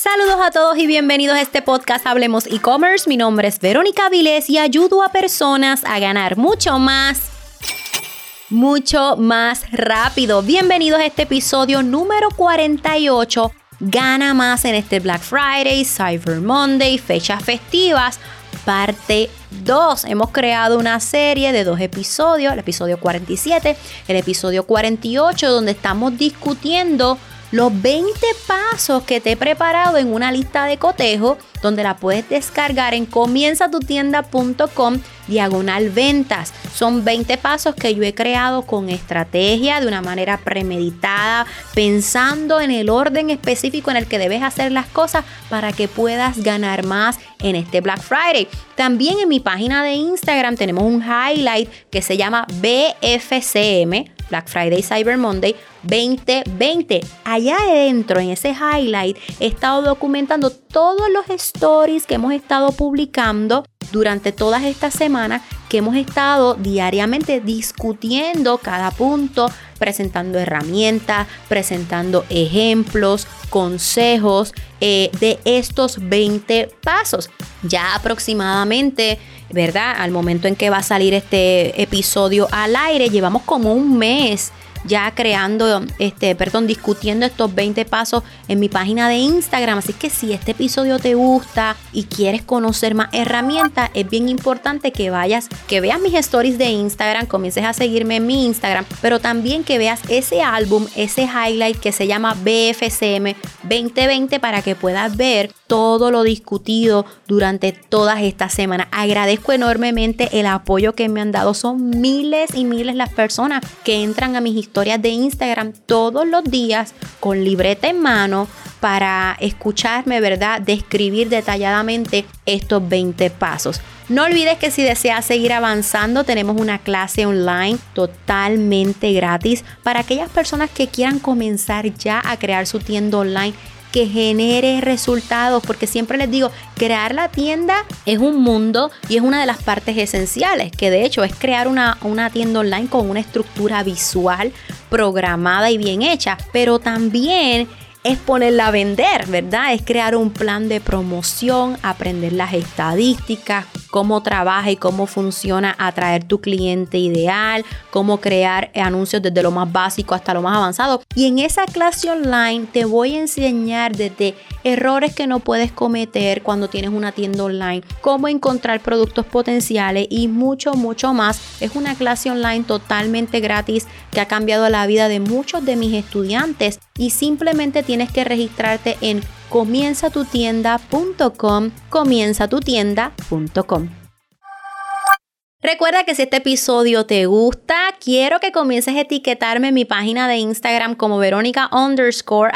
Saludos a todos y bienvenidos a este podcast Hablemos e-commerce. Mi nombre es Verónica Vilés y ayudo a personas a ganar mucho más mucho más rápido. Bienvenidos a este episodio número 48. Gana más en este Black Friday, Cyber Monday, fechas festivas, parte 2. Hemos creado una serie de dos episodios, el episodio 47, el episodio 48, donde estamos discutiendo los 20 pasos que te he preparado en una lista de cotejo donde la puedes descargar en comienzatutienda.com diagonal ventas. Son 20 pasos que yo he creado con estrategia, de una manera premeditada, pensando en el orden específico en el que debes hacer las cosas para que puedas ganar más en este Black Friday. También en mi página de Instagram tenemos un highlight que se llama BFCM Black Friday Cyber Monday 2020. Allá adentro, en ese highlight, he estado documentando todos los stories que hemos estado publicando durante todas estas semanas que hemos estado diariamente discutiendo cada punto, presentando herramientas, presentando ejemplos, consejos eh, de estos 20 pasos. Ya aproximadamente ¿verdad? Al momento en que va a salir este episodio al aire, llevamos como un mes ya creando, este, perdón, discutiendo estos 20 pasos en mi página de Instagram. Así que si este episodio te gusta y quieres conocer más herramientas, es bien importante que vayas, que veas mis stories de Instagram, comiences a seguirme en mi Instagram, pero también que veas ese álbum, ese highlight que se llama BFCM 2020 para que puedas ver todo lo discutido durante todas estas semanas. Agradezco enormemente el apoyo que me han dado. Son miles y miles las personas que entran a mis historias de Instagram todos los días con libreta en mano para escucharme, ¿verdad? Describir detalladamente estos 20 pasos. No olvides que si deseas seguir avanzando, tenemos una clase online totalmente gratis para aquellas personas que quieran comenzar ya a crear su tienda online que genere resultados, porque siempre les digo, crear la tienda es un mundo y es una de las partes esenciales, que de hecho es crear una, una tienda online con una estructura visual programada y bien hecha, pero también es ponerla a vender, ¿verdad? Es crear un plan de promoción, aprender las estadísticas, cómo trabaja y cómo funciona atraer tu cliente ideal, cómo crear anuncios desde lo más básico hasta lo más avanzado. Y en esa clase online te voy a enseñar desde errores que no puedes cometer cuando tienes una tienda online, cómo encontrar productos potenciales y mucho, mucho más. Es una clase online totalmente gratis que ha cambiado la vida de muchos de mis estudiantes y simplemente tienes que registrarte en comienzatutienda.com, comienzatutienda.com. Recuerda que si este episodio te gusta, quiero que comiences a etiquetarme en mi página de Instagram como Verónica underscore.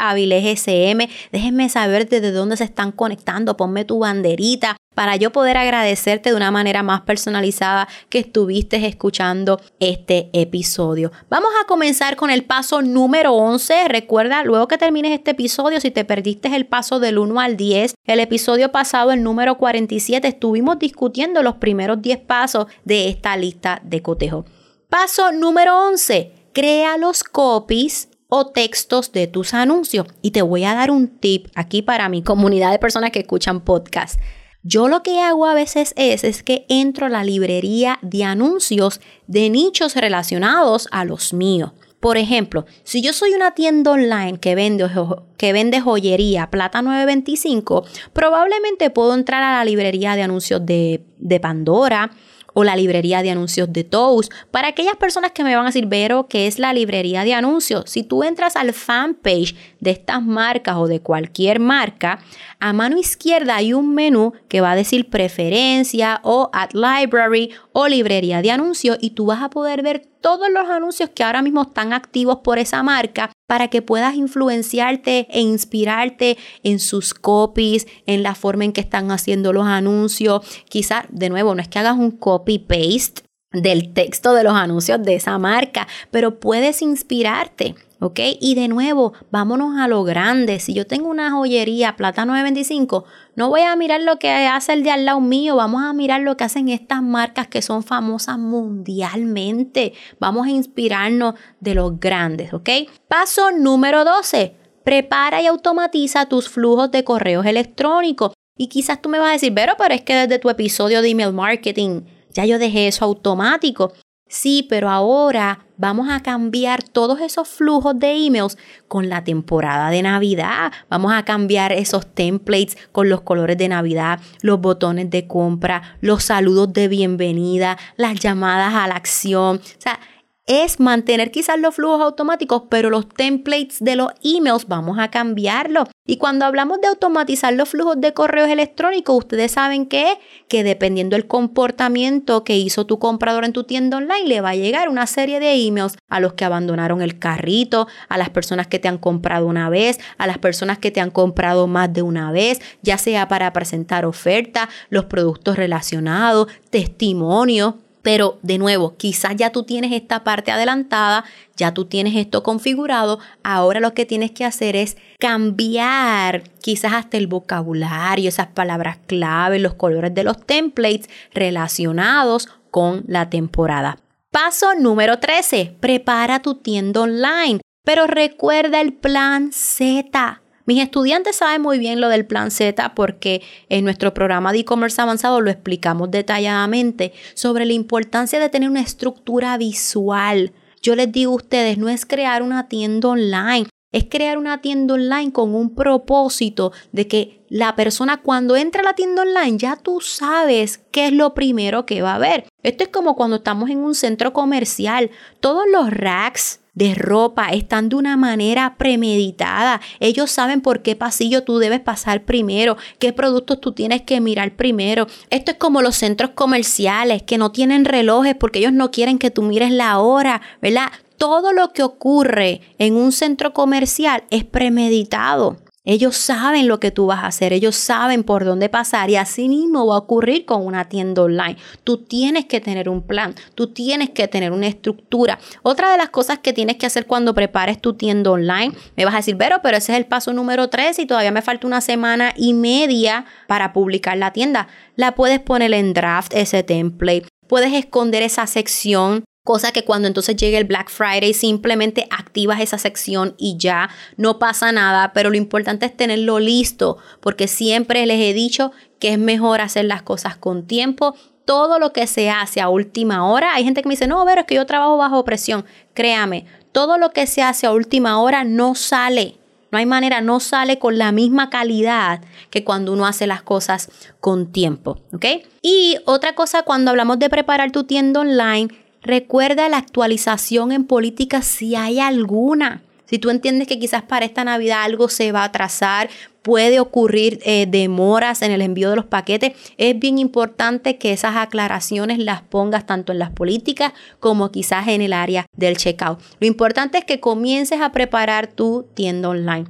Déjenme saber desde dónde se están conectando. Ponme tu banderita para yo poder agradecerte de una manera más personalizada que estuviste escuchando este episodio. Vamos a comenzar con el paso número 11. Recuerda, luego que termines este episodio, si te perdiste el paso del 1 al 10, el episodio pasado, el número 47, estuvimos discutiendo los primeros 10 pasos de esta lista de cotejo. Paso número 11. Crea los copies o textos de tus anuncios. Y te voy a dar un tip aquí para mi comunidad de personas que escuchan podcast. Yo lo que hago a veces es, es que entro a la librería de anuncios de nichos relacionados a los míos. Por ejemplo, si yo soy una tienda online que vende, que vende joyería Plata 925, probablemente puedo entrar a la librería de anuncios de, de Pandora, o la librería de anuncios de Toast. Para aquellas personas que me van a decir, Vero, ¿qué es la librería de anuncios? Si tú entras al fanpage de estas marcas o de cualquier marca, a mano izquierda hay un menú que va a decir preferencia o at library o librería de anuncios y tú vas a poder ver todos los anuncios que ahora mismo están activos por esa marca para que puedas influenciarte e inspirarte en sus copies, en la forma en que están haciendo los anuncios. Quizás, de nuevo, no es que hagas un copy-paste del texto de los anuncios de esa marca, pero puedes inspirarte. ¿Ok? Y de nuevo, vámonos a lo grande. Si yo tengo una joyería plata 925, no voy a mirar lo que hace el de al lado mío, vamos a mirar lo que hacen estas marcas que son famosas mundialmente. Vamos a inspirarnos de los grandes, ¿ok? Paso número 12. prepara y automatiza tus flujos de correos electrónicos. Y quizás tú me vas a decir, pero, pero es que desde tu episodio de email marketing ya yo dejé eso automático. Sí, pero ahora vamos a cambiar todos esos flujos de emails con la temporada de Navidad. Vamos a cambiar esos templates con los colores de Navidad, los botones de compra, los saludos de bienvenida, las llamadas a la acción. O sea, es mantener quizás los flujos automáticos, pero los templates de los emails vamos a cambiarlo. Y cuando hablamos de automatizar los flujos de correos electrónicos, ustedes saben que que dependiendo del comportamiento que hizo tu comprador en tu tienda online, le va a llegar una serie de emails a los que abandonaron el carrito, a las personas que te han comprado una vez, a las personas que te han comprado más de una vez, ya sea para presentar oferta, los productos relacionados, testimonios. Pero de nuevo, quizás ya tú tienes esta parte adelantada, ya tú tienes esto configurado, ahora lo que tienes que hacer es cambiar quizás hasta el vocabulario, esas palabras clave, los colores de los templates relacionados con la temporada. Paso número 13, prepara tu tienda online, pero recuerda el plan Z. Mis estudiantes saben muy bien lo del plan Z porque en nuestro programa de e-commerce avanzado lo explicamos detalladamente sobre la importancia de tener una estructura visual. Yo les digo a ustedes, no es crear una tienda online, es crear una tienda online con un propósito de que la persona cuando entra a la tienda online ya tú sabes qué es lo primero que va a ver. Esto es como cuando estamos en un centro comercial. Todos los racks de ropa están de una manera premeditada. Ellos saben por qué pasillo tú debes pasar primero, qué productos tú tienes que mirar primero. Esto es como los centros comerciales que no tienen relojes porque ellos no quieren que tú mires la hora, ¿verdad? Todo lo que ocurre en un centro comercial es premeditado. Ellos saben lo que tú vas a hacer, ellos saben por dónde pasar y así mismo va a ocurrir con una tienda online. Tú tienes que tener un plan, tú tienes que tener una estructura. Otra de las cosas que tienes que hacer cuando prepares tu tienda online, me vas a decir, pero, ese es el paso número 3 y todavía me falta una semana y media para publicar la tienda. La puedes poner en draft ese template. Puedes esconder esa sección Cosa que cuando entonces llegue el Black Friday simplemente activas esa sección y ya no pasa nada, pero lo importante es tenerlo listo porque siempre les he dicho que es mejor hacer las cosas con tiempo. Todo lo que se hace a última hora, hay gente que me dice, no, pero es que yo trabajo bajo presión. Créame, todo lo que se hace a última hora no sale. No hay manera, no sale con la misma calidad que cuando uno hace las cosas con tiempo, ¿ok? Y otra cosa, cuando hablamos de preparar tu tienda online, Recuerda la actualización en política si hay alguna. Si tú entiendes que quizás para esta Navidad algo se va a atrasar, puede ocurrir eh, demoras en el envío de los paquetes, es bien importante que esas aclaraciones las pongas tanto en las políticas como quizás en el área del checkout. Lo importante es que comiences a preparar tu tienda online.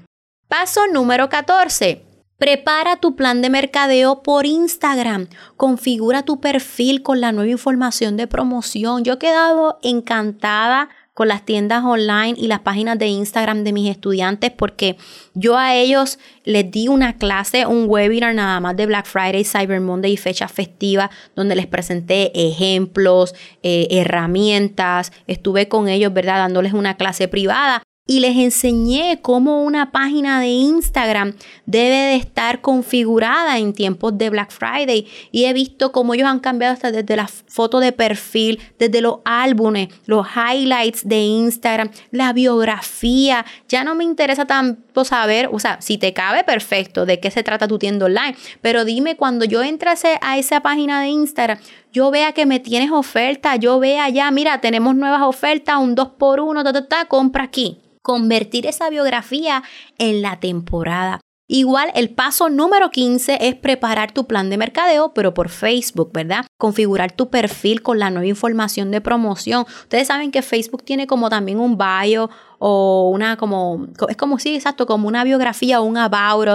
Paso número 14 Prepara tu plan de mercadeo por Instagram. Configura tu perfil con la nueva información de promoción. Yo he quedado encantada con las tiendas online y las páginas de Instagram de mis estudiantes porque yo a ellos les di una clase, un webinar nada más de Black Friday, Cyber Monday y fechas festivas donde les presenté ejemplos, eh, herramientas, estuve con ellos, ¿verdad? Dándoles una clase privada y les enseñé cómo una página de Instagram debe de estar configurada en tiempos de Black Friday y he visto cómo ellos han cambiado hasta desde la foto de perfil, desde los álbumes, los highlights de Instagram, la biografía. Ya no me interesa tanto saber, o sea, si te cabe, perfecto, de qué se trata tu tienda online, pero dime cuando yo entrase a esa página de Instagram, yo vea que me tienes oferta, yo vea ya, mira, tenemos nuevas ofertas, un 2x1, ta, ta, ta, compra aquí convertir esa biografía en la temporada. Igual el paso número 15 es preparar tu plan de mercadeo, pero por Facebook, ¿verdad? Configurar tu perfil con la nueva información de promoción. Ustedes saben que Facebook tiene como también un bio o una como, es como sí, exacto, como una biografía o un about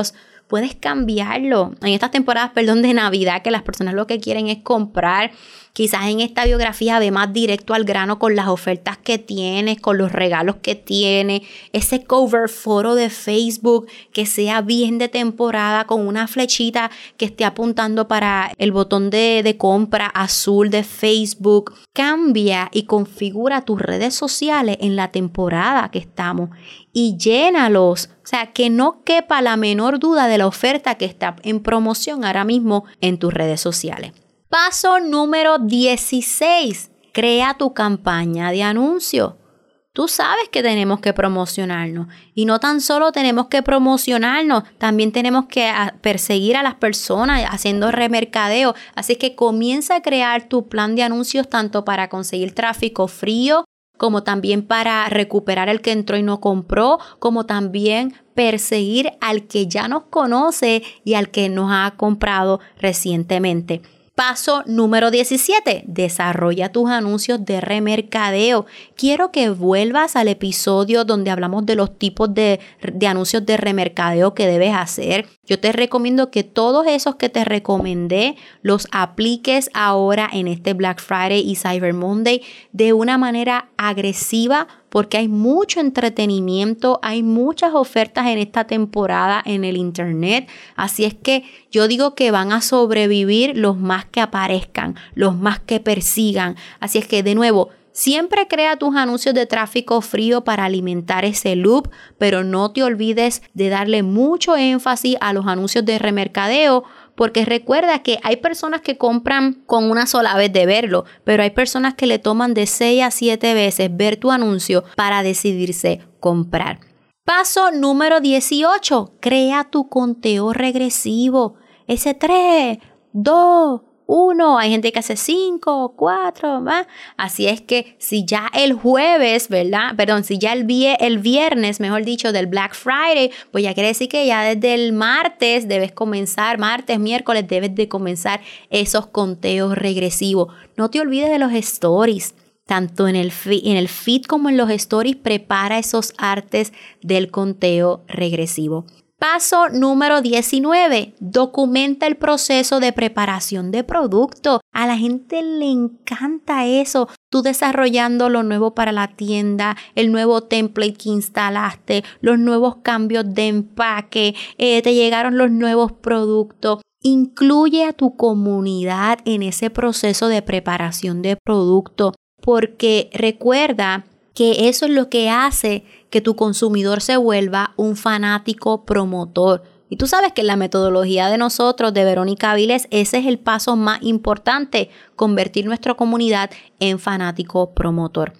puedes cambiarlo. En estas temporadas, perdón, de Navidad, que las personas lo que quieren es comprar, Quizás en esta biografía ve más directo al grano con las ofertas que tienes, con los regalos que tiene, ese cover foro de Facebook que sea bien de temporada con una flechita que esté apuntando para el botón de, de compra azul de Facebook. Cambia y configura tus redes sociales en la temporada que estamos y llénalos. O sea, que no quepa la menor duda de la oferta que está en promoción ahora mismo en tus redes sociales. Paso número 16. Crea tu campaña de anuncio. Tú sabes que tenemos que promocionarnos y no tan solo tenemos que promocionarnos, también tenemos que ah, perseguir a las personas haciendo remercadeo. Así que comienza a crear tu plan de anuncios tanto para conseguir tráfico frío como también para recuperar el que entró y no compró, como también perseguir al que ya nos conoce y al que nos ha comprado recientemente. Paso número 17. Desarrolla tus anuncios de remercadeo. Quiero que vuelvas al episodio donde hablamos de los tipos de, de, anuncios de remercadeo que debes hacer. Yo te recomiendo que todos esos que te recomendé los apliques ahora en este Black Friday y Cyber Monday de una manera agresiva porque hay mucho entretenimiento, hay muchas ofertas en esta temporada en el Internet. Así es que yo digo que van a sobrevivir los más que aparezcan, los más que persigan. Así es que de nuevo, Siempre crea tus anuncios de tráfico frío para alimentar ese loop, pero no te olvides de darle mucho énfasis a los anuncios de remercadeo porque recuerda que hay personas que compran con una sola vez de verlo, pero hay personas que le toman de 6 a 7 veces ver tu anuncio para decidirse comprar. Paso número 18. Crea tu conteo regresivo. Ese 3, 2, uno, hay gente que hace cinco, cuatro, más. Así es que si ya el jueves, ¿verdad? Perdón, si ya el, el viernes, mejor dicho, del Black Friday, pues ya quiere decir que ya desde el martes debes comenzar, martes, miércoles, debes de comenzar esos conteos regresivos. No te olvides de los stories tanto en el, en el feed como en los stories, prepara esos artes del conteo regresivo. Paso número 19. Documenta el proceso de preparación de producto. A la gente le encanta eso. Tú desarrollando lo nuevo para la tienda, el nuevo template que instalaste, los nuevos cambios de empaque, eh, te llegaron los nuevos productos. Incluye a tu comunidad en ese proceso de preparación de producto porque recuerda que eso es lo que hace que tu consumidor se vuelva un fanático promotor. Y tú sabes que en la metodología de nosotros, de Verónica Viles, ese es el paso más importante, convertir nuestra comunidad en fanático promotor.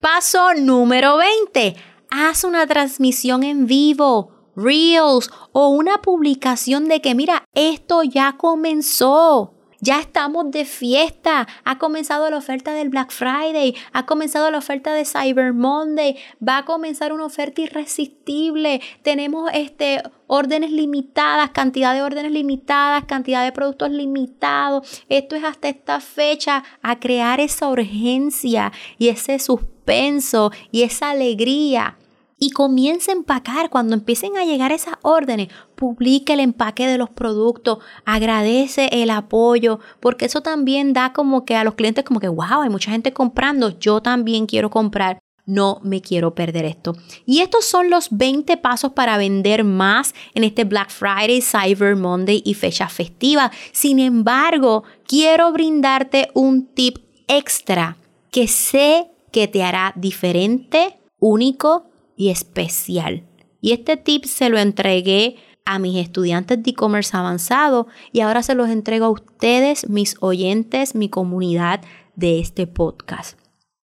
Paso número 20. Haz una transmisión en vivo, Reels o una publicación de que, mira, esto ya comenzó. Ya estamos de fiesta. Ha comenzado la oferta del Black Friday. Ha comenzado la oferta de Cyber Monday. Va a comenzar una oferta irresistible. Tenemos este órdenes limitadas, cantidad de órdenes limitadas, cantidad de productos limitados. Esto es hasta esta fecha a crear esa urgencia y ese suspenso y esa alegría y comience a empacar. Cuando empiecen a llegar esas órdenes, publique el empaque de los productos, agradece el apoyo, porque eso también da como que a los clientes como que, wow, hay mucha gente comprando, yo también quiero comprar. No me quiero perder esto. Y estos son los 20 pasos para vender más en este Black Friday, Cyber Monday y fecha festiva. Sin embargo, quiero brindarte un tip extra que sé que te hará diferente, único y especial. Y este tip se lo entregué a mis estudiantes de e-commerce avanzado y ahora se los entrego a ustedes, mis oyentes, mi comunidad de este podcast.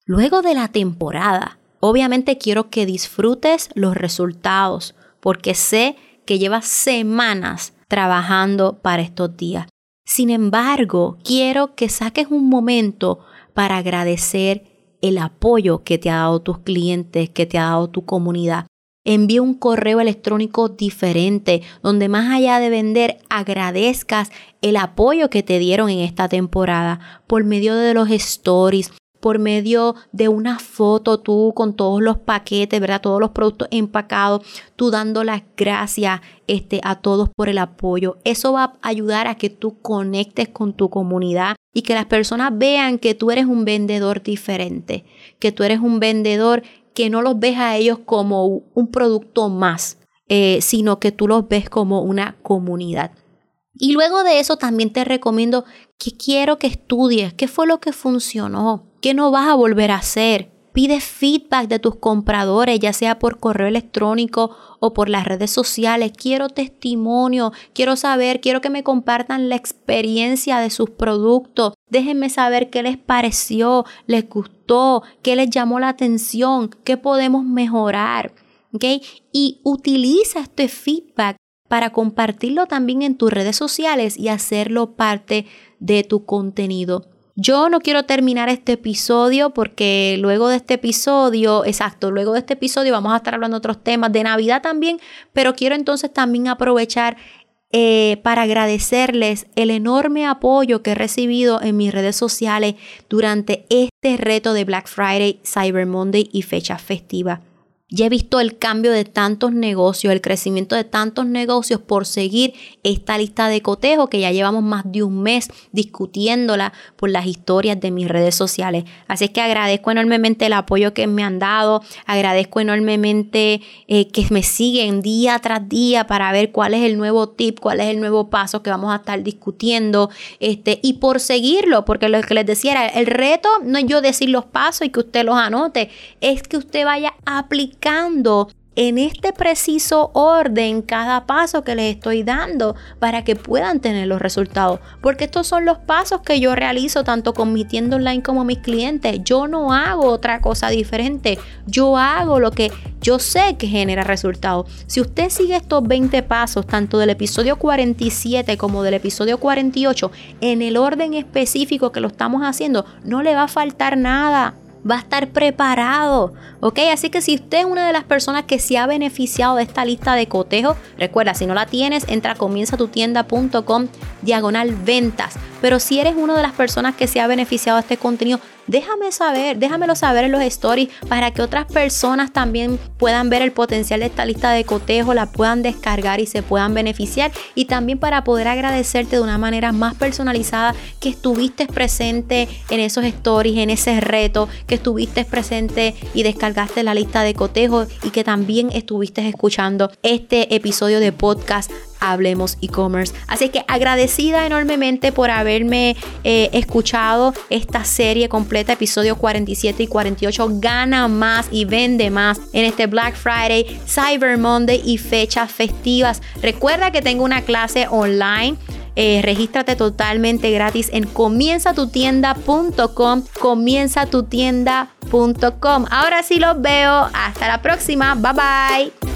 Luego de la temporada, obviamente quiero que disfrutes los resultados porque sé que llevas semanas trabajando para estos días. Sin embargo, quiero que saques un momento para agradecer el apoyo que te ha dado tus clientes, que te ha dado tu comunidad. Envía un correo electrónico diferente donde más allá de vender agradezcas el apoyo que te dieron en esta temporada por medio de los stories, por medio de una foto tú con todos los paquetes, ¿verdad? Todos los productos empacados, tú dando las gracias este, a todos por el apoyo. Eso va a ayudar a que tú conectes con tu comunidad y que las personas vean que tú eres un vendedor diferente, que tú eres un vendedor que no los ves a ellos como un producto más, eh, sino que tú los ves como una comunidad. Y luego de eso también te recomiendo que quiero que estudies qué fue lo que funcionó, qué no vas a volver a hacer. Pide feedback de tus compradores, ya sea por correo electrónico o por las redes sociales. Quiero testimonio, quiero saber, quiero que me compartan la experiencia de sus productos. Déjenme saber qué les pareció, les gustó, qué les llamó la atención, qué podemos mejorar. Y utiliza este feedback para compartirlo también en tus redes sociales y hacerlo parte de tu contenido. Yo no quiero terminar este episodio porque luego de este episodio, exacto, luego de este episodio vamos a estar hablando de otros temas de Navidad también, pero quiero entonces también aprovechar eh, para agradecerles el enorme apoyo que he recibido en mis redes sociales durante este reto de Black Friday, Cyber Monday y fechas festivas. Ya he visto el cambio de tantos negocios, el crecimiento de tantos negocios por seguir esta lista de cotejo que ya llevamos más de un mes discutiéndola por las historias de mis redes sociales. Así es que agradezco enormemente el apoyo que me han dado, agradezco enormemente eh, que me siguen día tras día para ver cuál es el nuevo tip, cuál es el nuevo paso que vamos a estar discutiendo este, y por seguirlo, porque lo que les decía era el reto no es yo decir los pasos y que usted los anote, es que usted vaya a aplicar en este preciso orden cada paso que les estoy dando para que puedan tener los resultados. Porque estos son los pasos que yo realizo tanto con mi tienda online como mis clientes. Yo no hago otra cosa diferente. Yo hago lo que yo sé que genera resultados. Si usted sigue estos 20 pasos, tanto del episodio 47 como del episodio 48, en el orden específico que lo estamos haciendo, no le va a faltar nada va a estar preparado, ¿ok? Así que si usted es una de las personas que se ha beneficiado de esta lista de cotejo, recuerda, si no la tienes, entra a comienzatutienda.com diagonal ventas. Pero si eres una de las personas que se ha beneficiado de este contenido, déjame saber, déjamelo saber en los stories para que otras personas también puedan ver el potencial de esta lista de cotejo, la puedan descargar y se puedan beneficiar. Y también para poder agradecerte de una manera más personalizada que estuviste presente en esos stories, en ese reto, que estuviste presente y descargaste la lista de cotejo y que también estuviste escuchando este episodio de podcast Hablemos e-commerce. Así que agradecida enormemente por haberme eh, escuchado esta serie completa, episodio 47 y 48. Gana más y vende más en este Black Friday, Cyber Monday y fechas festivas. Recuerda que tengo una clase online. Eh, regístrate totalmente gratis en comienzatutienda.com, comienzatutienda.com. Ahora sí los veo. Hasta la próxima. Bye bye.